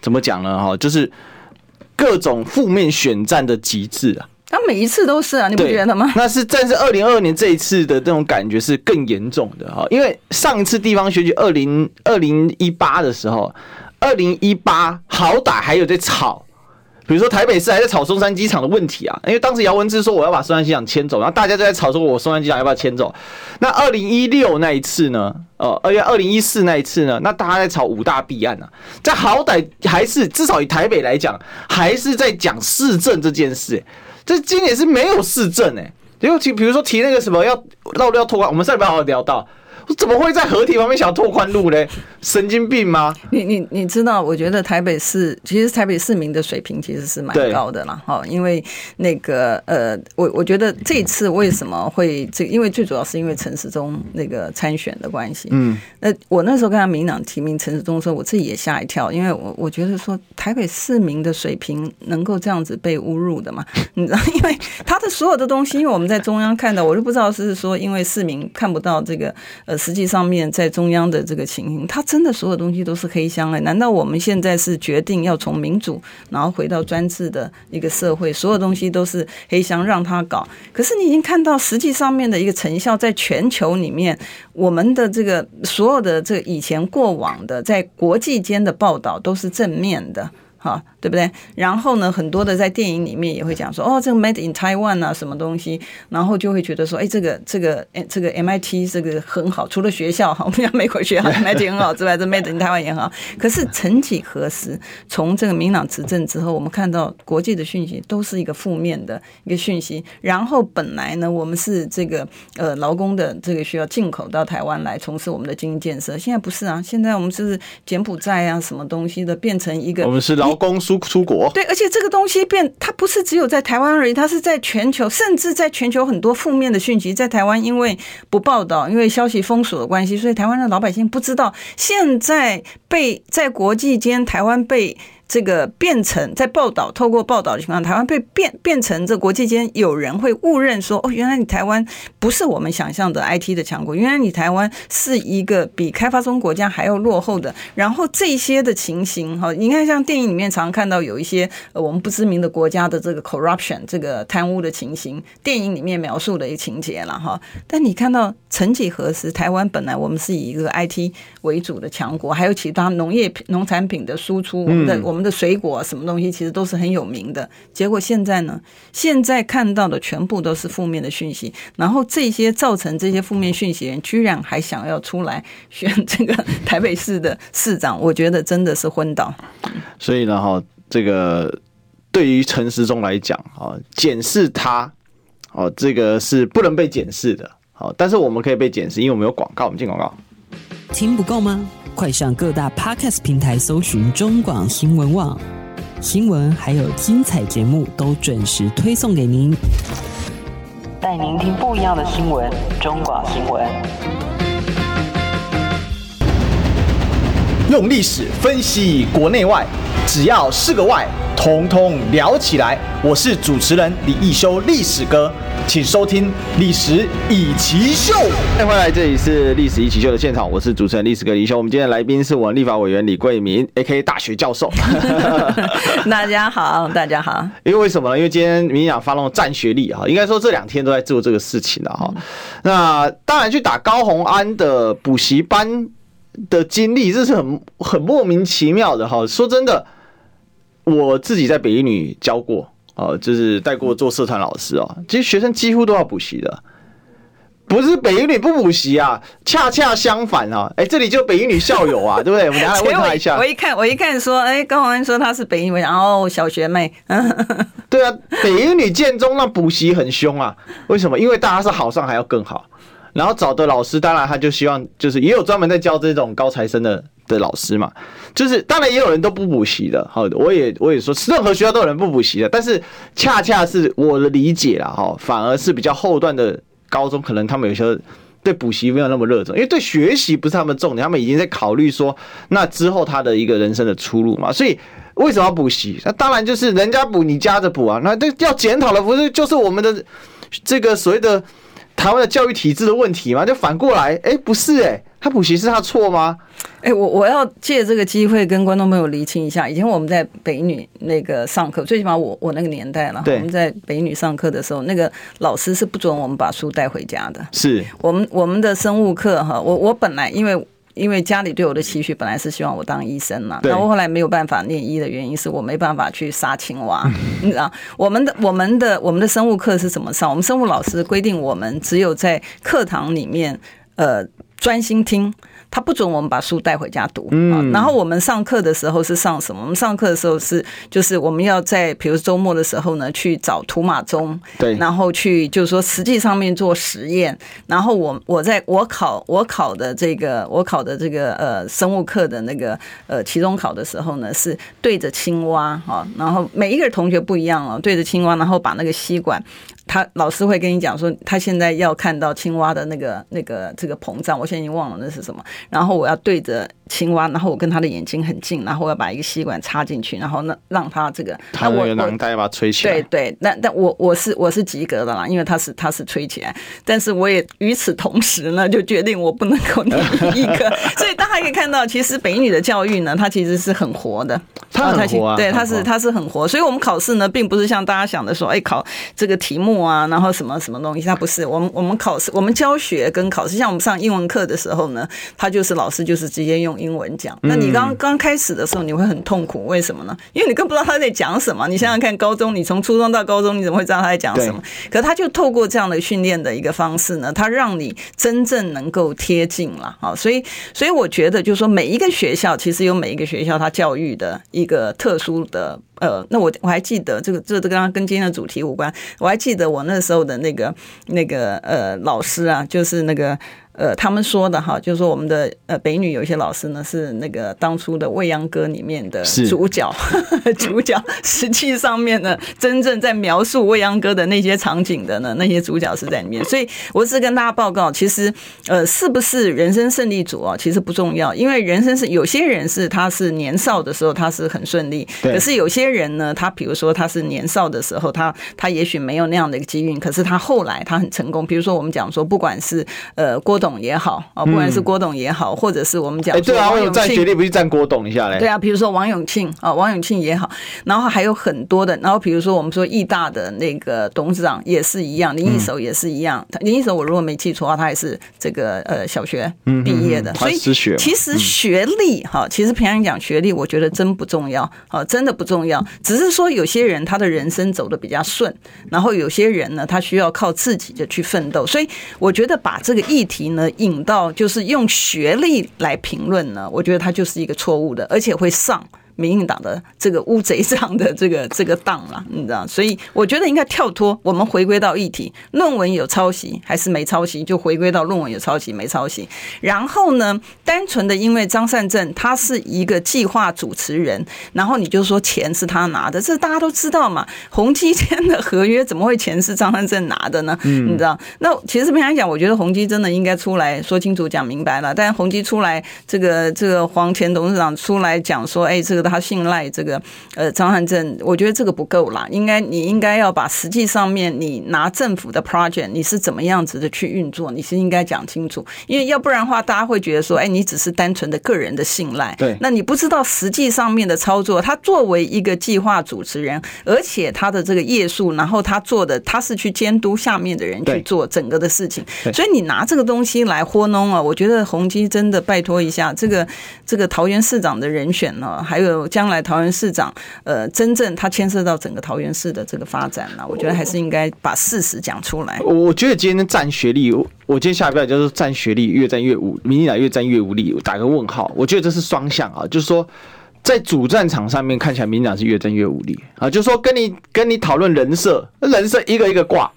怎么讲呢？哈，就是各种负面选战的极致啊。他每一次都是啊，你不觉得吗？那是，但是二零二二年这一次的这种感觉是更严重的哈，因为上一次地方选举二零二零一八的时候，二零一八好歹还有在吵。比如说台北市还在吵松山机场的问题啊，因为当时姚文智说我要把松山机场迁走，然后大家都在吵说我松山机场要不要迁走。那二零一六那一次呢？呃，而且二零一四那一次呢？那大家在吵五大弊案啊，在好歹还是至少以台北来讲，还是在讲市政这件事，这今年是没有市政哎，尤其比如说提那个什么要绕路要拓宽，我们上礼拜好好聊到。怎么会在合体旁边想要拓宽路嘞？神经病吗？你你你知道？我觉得台北市其实台北市民的水平其实是蛮高的啦。哈，因为那个呃，我我觉得这一次为什么会这？因为最主要是因为陈时中那个参选的关系。嗯，那我那时候跟他民党提名陈时中的时候，我自己也吓一跳，因为我我觉得说台北市民的水平能够这样子被侮辱的嘛？你知道？因为他的所有的东西，因为我们在中央看到，我就不知道是说因为市民看不到这个呃。实际上面在中央的这个情形，他真的所有东西都是黑箱哎？难道我们现在是决定要从民主，然后回到专制的一个社会，所有东西都是黑箱让他搞？可是你已经看到实际上面的一个成效，在全球里面，我们的这个所有的这以前过往的在国际间的报道都是正面的。好，对不对？然后呢，很多的在电影里面也会讲说，哦，这个 Made in Taiwan 啊，什么东西，然后就会觉得说，哎，这个这个哎，这个 MIT 这个很好，除了学校哈，我们讲美国学校 MIT 很好之外，这 Made in Taiwan 也很好。可是曾几何时，从这个民朗执政之后，我们看到国际的讯息都是一个负面的一个讯息。然后本来呢，我们是这个呃劳工的这个需要进口到台湾来从事我们的经济建设，现在不是啊，现在我们是柬埔寨啊，什么东西的变成一个我们是劳。劳工输出国，对，而且这个东西变，它不是只有在台湾而已，它是在全球，甚至在全球很多负面的讯息，在台湾因为不报道，因为消息封锁的关系，所以台湾的老百姓不知道，现在被在国际间，台湾被。这个变成在报道，透过报道的情况，台湾被变变成这国际间有人会误认说，哦，原来你台湾不是我们想象的 IT 的强国，原来你台湾是一个比开发中国家还要落后的。然后这些的情形，哈，你看像电影里面常看到有一些呃我们不知名的国家的这个 corruption 这个贪污的情形，电影里面描述的一个情节了哈。但你看到曾几何时，台湾本来我们是以一个 IT 为主的强国，还有其他农业农产品的输出，我们的我们。的水果什么东西其实都是很有名的，结果现在呢？现在看到的全部都是负面的讯息，然后这些造成这些负面讯息人，居然还想要出来选这个台北市的市长，我觉得真的是昏倒。所以呢，哈，这个对于陈时中来讲，啊，检视他，哦，这个是不能被检视的，好，但是我们可以被检视，因为我们有广告，我们进广告。听不够吗？快上各大 Podcast 平台搜寻中广新闻网，新闻还有精彩节目都准时推送给您，带您听不一样的新闻。中广新闻用历史分析国内外，只要是个“外”，统统聊起来。我是主持人李易修，历史哥。请收听《历史一奇秀》。欢迎回来，这里是《历史一奇秀》的现场，我是主持人历史哥李易修。我们今天的来宾是我们立法委员李桂明，A.K.A. 大学教授。大家好，大家好。因为为什么呢？因为今天民进党发动战学历哈，应该说这两天都在做这个事情的哈。那当然去打高红安的补习班的经历，这是很很莫名其妙的哈。说真的，我自己在北一女教过。哦，就是带过做社团老师哦，其实学生几乎都要补习的，不是北一女不补习啊，恰恰相反啊，哎，这里就北一女校友啊，对不对？我们等下来问他一下。我一看，我一看说，哎，高宏安说他是北一女，然后小学妹，对啊，北一女建中那补习很凶啊，为什么？因为大家是好上还要更好，然后找的老师，当然他就希望就是也有专门在教这种高材生的。的老师嘛，就是当然也有人都不补习的，好，我也我也说，任何学校都有人不补习的，但是恰恰是我的理解啦，哈，反而是比较后段的高中，可能他们有些对补习没有那么热衷，因为对学习不是他们重点，他们已经在考虑说，那之后他的一个人生的出路嘛，所以为什么要补习？那当然就是人家补你夹着补啊，那这要检讨的不是就是我们的这个所谓的台湾的教育体制的问题吗？就反过来，哎，不是哎、欸。他补习是他错吗？哎、欸，我我要借这个机会跟观众朋友厘清一下，以前我们在北女那个上课，最起码我我那个年代了，我们在北女上课的时候，那个老师是不准我们把书带回家的。是我们我们的生物课哈，我我本来因为因为家里对我的期许本来是希望我当医生嘛，那我后来没有办法念医的原因是我没办法去杀青蛙，你知道？我们的我们的我们的生物课是怎么上？我们生物老师规定我们只有在课堂里面呃专心听。他不准我们把书带回家读，嗯，然后我们上课的时候是上什么？我们上课的时候是就是我们要在比如周末的时候呢，去找图马中，对，然后去就是说实际上面做实验。然后我我在我考我考的这个我考的这个呃生物课的那个呃期中考的时候呢，是对着青蛙哈，然后每一个同学不一样哦，对着青蛙，然后把那个吸管。他老师会跟你讲说，他现在要看到青蛙的那个、那个、这个膨胀，我现在已经忘了那是什么。然后我要对着青蛙，然后我跟他的眼睛很近，然后我要把一个吸管插进去，然后那让他这个，他那个囊袋把它吹起来。对对，那但我我是我是及格的啦，因为他是他是吹起来，但是我也与此同时呢，就决定我不能够念一个。所以大家可以看到，其实北女的教育呢，它其实是很活的，它很活啊，对，它是它是很活。所以我们考试呢，并不是像大家想的说，哎，考这个题目。啊，然后什么什么东西？他不是我们，我们考试，我们教学跟考试，像我们上英文课的时候呢，他就是老师就是直接用英文讲。那你刚刚开始的时候，你会很痛苦，为什么呢？因为你更不知道他在讲什么。你想想看，高中你从初中到高中，你怎么会知道他在讲什么？可他就透过这样的训练的一个方式呢，他让你真正能够贴近了啊。所以，所以我觉得就是说，每一个学校其实有每一个学校他教育的一个特殊的。呃，那我我还记得这个，这个刚刚跟今天的主题无关。我还记得我那时候的那个那个呃老师啊，就是那个。呃，他们说的哈，就是说我们的呃北女有一些老师呢，是那个当初的《未央歌》里面的主角，主角实际上面呢，真正在描述《未央歌》的那些场景的呢，那些主角是在里面。所以我是跟大家报告，其实呃，是不是人生胜利组啊？其实不重要，因为人生是有些人是他是年少的时候他是很顺利，可是有些人呢，他比如说他是年少的时候，他他也许没有那样的一个机运，可是他后来他很成功。比如说我们讲说，不管是呃郭董。也好啊，不管是郭董也好，或者是我们讲，哎，对啊，我有占学历，不是占郭董一下嘞？对啊，比如说王永庆啊，王永庆也好，然后还有很多的，然后比如说我们说义大的那个董事长也是一样，林一手也是一样，林一手我如果没记错的话，他也是这个呃小学毕业的，所以其实学历哈，其实平常讲学历，我觉得真不重要啊，真的不重要，只是说有些人他的人生走得比较顺，然后有些人呢，他需要靠自己的去奋斗，所以我觉得把这个议题呢。引到就是用学历来评论呢，我觉得它就是一个错误的，而且会上。民进党的这个乌贼上的这个这个当了，你知道，所以我觉得应该跳脱，我们回归到议题，论文有抄袭还是没抄袭，就回归到论文有抄袭没抄袭。然后呢，单纯的因为张善政他是一个计划主持人，然后你就说钱是他拿的，这大家都知道嘛。宏基签的合约怎么会钱是张善政拿的呢？你知道？那其实平常讲，我觉得宏基真的应该出来说清楚、讲明白了。但是宏基出来，这个这个黄前董事长出来讲说，哎，这个。他信赖这个呃张汉正，我觉得这个不够啦，应该你应该要把实际上面你拿政府的 project 你是怎么样子的去运作，你是应该讲清楚，因为要不然的话，大家会觉得说，哎，你只是单纯的个人的信赖，对，那你不知道实际上面的操作。他作为一个计划主持人，而且他的这个页数，然后他做的他是去监督下面的人去做整个的事情，所以你拿这个东西来糊弄啊，我觉得宏基真的拜托一下，这个这个桃园市长的人选呢，还有。将来桃园市长，呃，真正他牵涉到整个桃园市的这个发展呢，我觉得还是应该把事实讲出来。我我觉得今天战学历，我今天下标就是战学历越战越无，民进党越战越无力，打个问号。我觉得这是双向啊，就是说在主战场上面看起来民进党是越战越无力啊，就是说跟你跟你讨论人设，人设一个一个挂，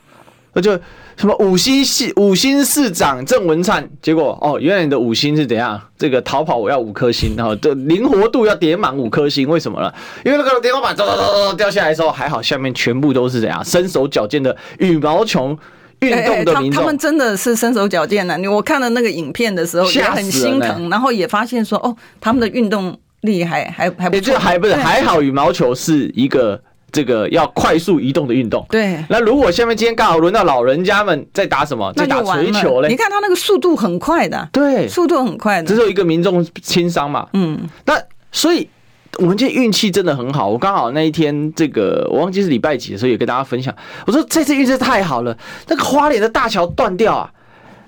那就。什么五星市五星市长郑文灿？结果哦，原来你的五星是怎样？这个逃跑我要五颗星，然后这灵活度要叠满五颗星，为什么呢？因为那个天花板走走走走掉下来的时候，还好下面全部都是怎样身手矫健的羽毛球运动的民众。他们真的是身手矫健的。我看了那个影片的时候也很心疼，然后也发现说哦，他们的运动力还还还不错。还不是还好，羽毛球是一个。这个要快速移动的运动。对。那如果下面今天刚好轮到老人家们在打什么？在打槌球嘞？你看他那个速度很快的。对，速度很快的。只有一个民众轻伤嘛。嗯。那所以我们今天运气真的很好。我刚好那一天这个我忘记是礼拜几的时候也跟大家分享，我说这次运气太好了，那个花莲的大桥断掉啊，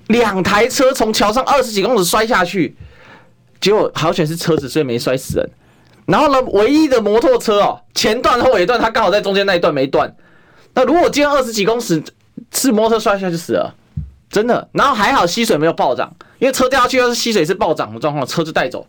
两台车从桥上二十几公尺摔下去，结果好险是车子，所以没摔死人。然后呢，唯一的摩托车哦，前段后尾段，它刚好在中间那一段没断。那如果今天二十几公尺是摩托车摔下去死了，真的。然后还好溪水没有暴涨，因为车掉下去要是溪水是暴涨的状况，车就带走。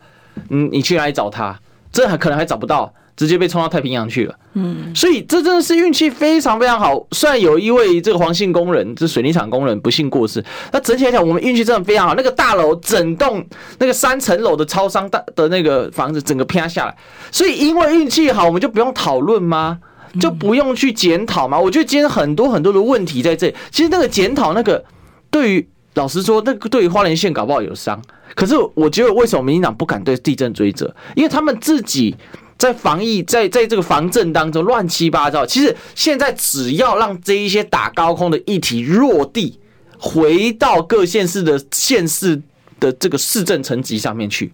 嗯，你去哪里找他？这还可能还找不到。直接被冲到太平洋去了，嗯，所以这真的是运气非常非常好。虽然有一位这个黄姓工人，这水泥厂工人不幸过世，那整体来讲，我们运气真的非常好。那个大楼整栋那个三层楼的超商大的那个房子整个啪下来，所以因为运气好，我们就不用讨论吗？就不用去检讨吗？我觉得今天很多很多的问题在这里。其实那个检讨，那个对于老实说，那个对于花莲县搞不好有伤。可是我觉得为什么民进党不敢对地震追责？因为他们自己。在防疫，在在这个防震当中乱七八糟。其实现在只要让这一些打高空的议题落地，回到各县市的县市的这个市政层级上面去，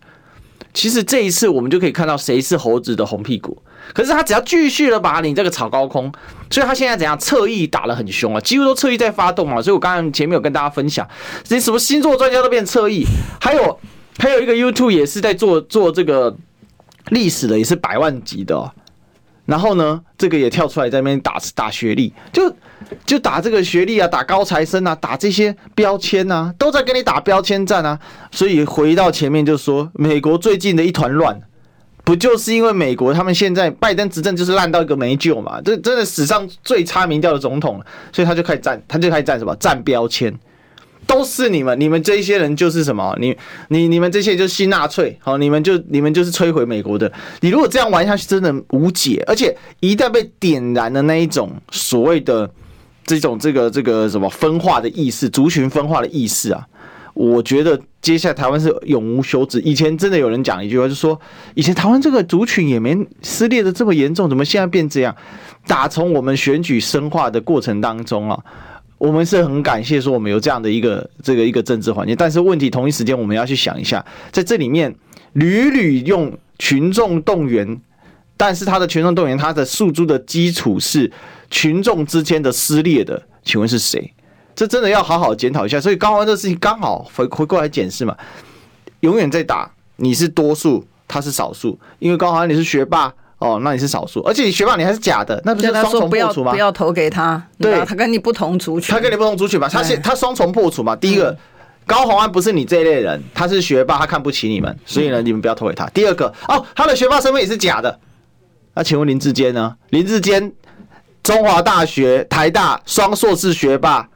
其实这一次我们就可以看到谁是猴子的红屁股。可是他只要继续的把你这个炒高空，所以他现在怎样侧翼打得很凶啊，几乎都侧翼在发动啊。所以我刚刚前面有跟大家分享，这什么星座专家都变侧翼，还有还有一个 YouTube 也是在做做这个。历史的也是百万级的，然后呢，这个也跳出来在那边打打学历，就就打这个学历啊，打高材生啊，打这些标签啊，都在跟你打标签战啊。所以回到前面就说，美国最近的一团乱，不就是因为美国他们现在拜登执政就是烂到一个没救嘛？这真的史上最差民调的总统，所以他就开始战，他就开始战什么？战标签。都是你们，你们这一些人就是什么？你、你、你们这些就是新纳粹，好，你们就你们就是摧毁美国的。你如果这样玩下去，真的无解。而且一旦被点燃的那一种所谓的这种这个这个什么分化的意识，族群分化的意识啊，我觉得接下来台湾是永无休止。以前真的有人讲一句话，就说以前台湾这个族群也没撕裂的这么严重，怎么现在变这样？打从我们选举深化的过程当中啊。我们是很感谢说我们有这样的一个这个一个政治环境，但是问题同一时间我们要去想一下，在这里面屡屡用群众动员，但是他的群众动员，他的诉诸的基础是群众之间的撕裂的，请问是谁？这真的要好好检讨一下。所以刚好这个事情刚好回回过来检视嘛，永远在打你是多数，他是少数，因为刚好你是学霸。哦，那你是少数，而且你学霸你还是假的，那不是双重破除吗？不要投给他，对，他跟你不同族群，他跟你不同族群嘛，他是他双重破除嘛。第一个，高虹安不是你这一类人，他是学霸，他看不起你们，所以呢，你们不要投给他。第二个，哦，他的学霸身份也是假的。那请问林志坚呢？林志坚，中华大学、台大双硕士学霸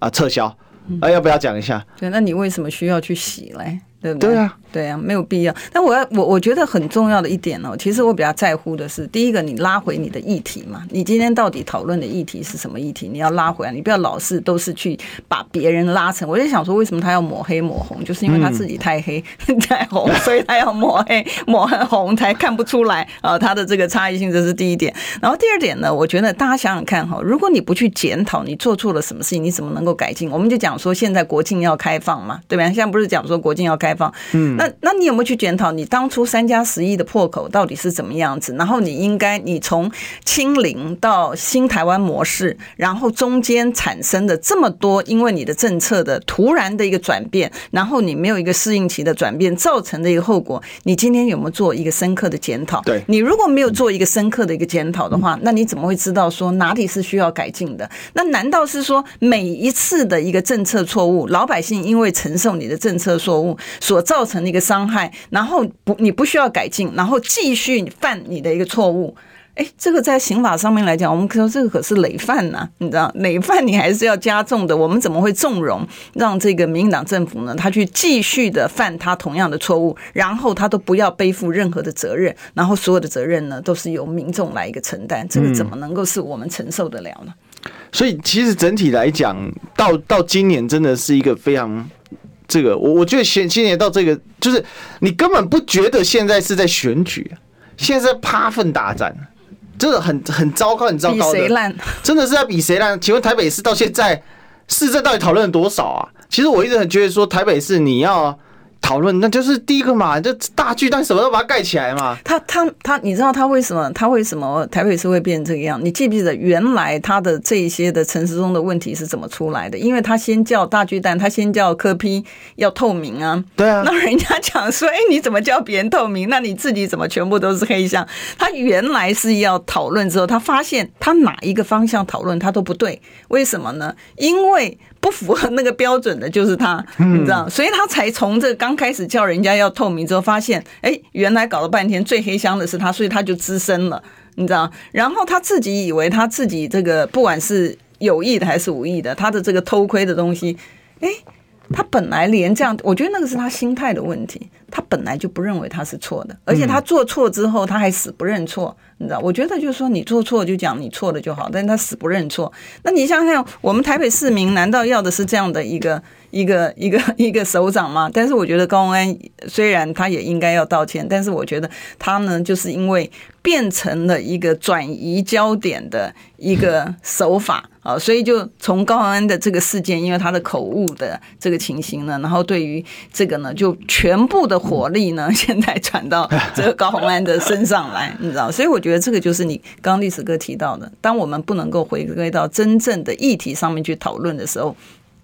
啊，撤销。啊，要不要讲一下？对，那你为什么需要去洗嘞？对不对？对啊。对啊，没有必要。但我要我我觉得很重要的一点哦，其实我比较在乎的是，第一个，你拉回你的议题嘛。你今天到底讨论的议题是什么议题？你要拉回来，你不要老是都是去把别人拉成。我就想说，为什么他要抹黑抹红？就是因为他自己太黑、嗯、太红，所以他要抹黑抹红才看不出来啊，他的这个差异性，这是第一点。然后第二点呢，我觉得大家想想看哈，如果你不去检讨你做错了什么事情，你怎么能够改进？我们就讲说，现在国境要开放嘛，对吧？现在不是讲说国境要开放，嗯。那那你有没有去检讨你当初三加十一的破口到底是怎么样子？然后你应该你从清零到新台湾模式，然后中间产生的这么多，因为你的政策的突然的一个转变，然后你没有一个适应期的转变造成的一个后果，你今天有没有做一个深刻的检讨？对，你如果没有做一个深刻的一个检讨的话，那你怎么会知道说哪里是需要改进的？那难道是说每一次的一个政策错误，老百姓因为承受你的政策错误所造成的一个伤害？然后不，你不需要改进，然后继续犯你的一个错误。哎，这个在刑法上面来讲，我们可说这个可是累犯呐，你知道，累犯你还是要加重的。我们怎么会纵容让这个民进党政府呢？他去继续的犯他同样的错误，然后他都不要背负任何的责任，然后所有的责任呢都是由民众来一个承担，这个怎么能够是我们承受得了呢？所以其实整体来讲，到到今年真的是一个非常。这个我我觉得现今年到这个，就是你根本不觉得现在是在选举，现在是趴粪大战，真的很很糟糕，很糟糕的，谁烂？真的是在比谁烂？请问台北市到现在市政到底讨论了多少啊？其实我一直很觉得说台北市你要。讨论那就是第一个嘛，就大巨蛋什么都把它盖起来嘛。他他他，你知道他为什么他为什么台北市会变成这个样？你记不记得原来他的这一些的城市中的问题是怎么出来的？因为他先叫大巨蛋，他先叫柯批要透明啊。对啊。那人家讲说，哎，你怎么叫别人透明？那你自己怎么全部都是黑箱？他原来是要讨论之后，他发现他哪一个方向讨论他都不对，为什么呢？因为。不符合那个标准的就是他，你知道，所以他才从这刚开始叫人家要透明之后，发现，哎，原来搞了半天最黑箱的是他，所以他就资深了，你知道。然后他自己以为他自己这个不管是有意的还是无意的，他的这个偷窥的东西，哎，他本来连这样，我觉得那个是他心态的问题，他本来就不认为他是错的，而且他做错之后他还死不认错。你知道，我觉得就是说，你做错就讲你错了就好，但是他死不认错。那你想想，我们台北市民难道要的是这样的一个一个一个一个首长吗？但是我觉得高虹安虽然他也应该要道歉，但是我觉得他呢，就是因为变成了一个转移焦点的一个手法啊，所以就从高虹安的这个事件，因为他的口误的这个情形呢，然后对于这个呢，就全部的火力呢，现在转到这个高洪安的身上来，你知道，所以我觉得。这个就是你刚刚历史哥提到的，当我们不能够回归到真正的议题上面去讨论的时候，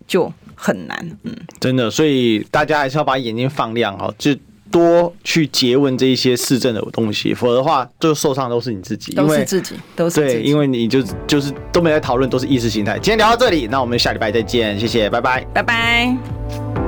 就很难。嗯，真的，所以大家还是要把眼睛放亮哈，就多去诘问这一些市政的东西，否则的话，就受伤都是你自己，都是自己，都是自己。对，因为你就就是都没在讨论，都是意识形态。今天聊到这里，那我们下礼拜再见，谢谢，拜拜，拜拜。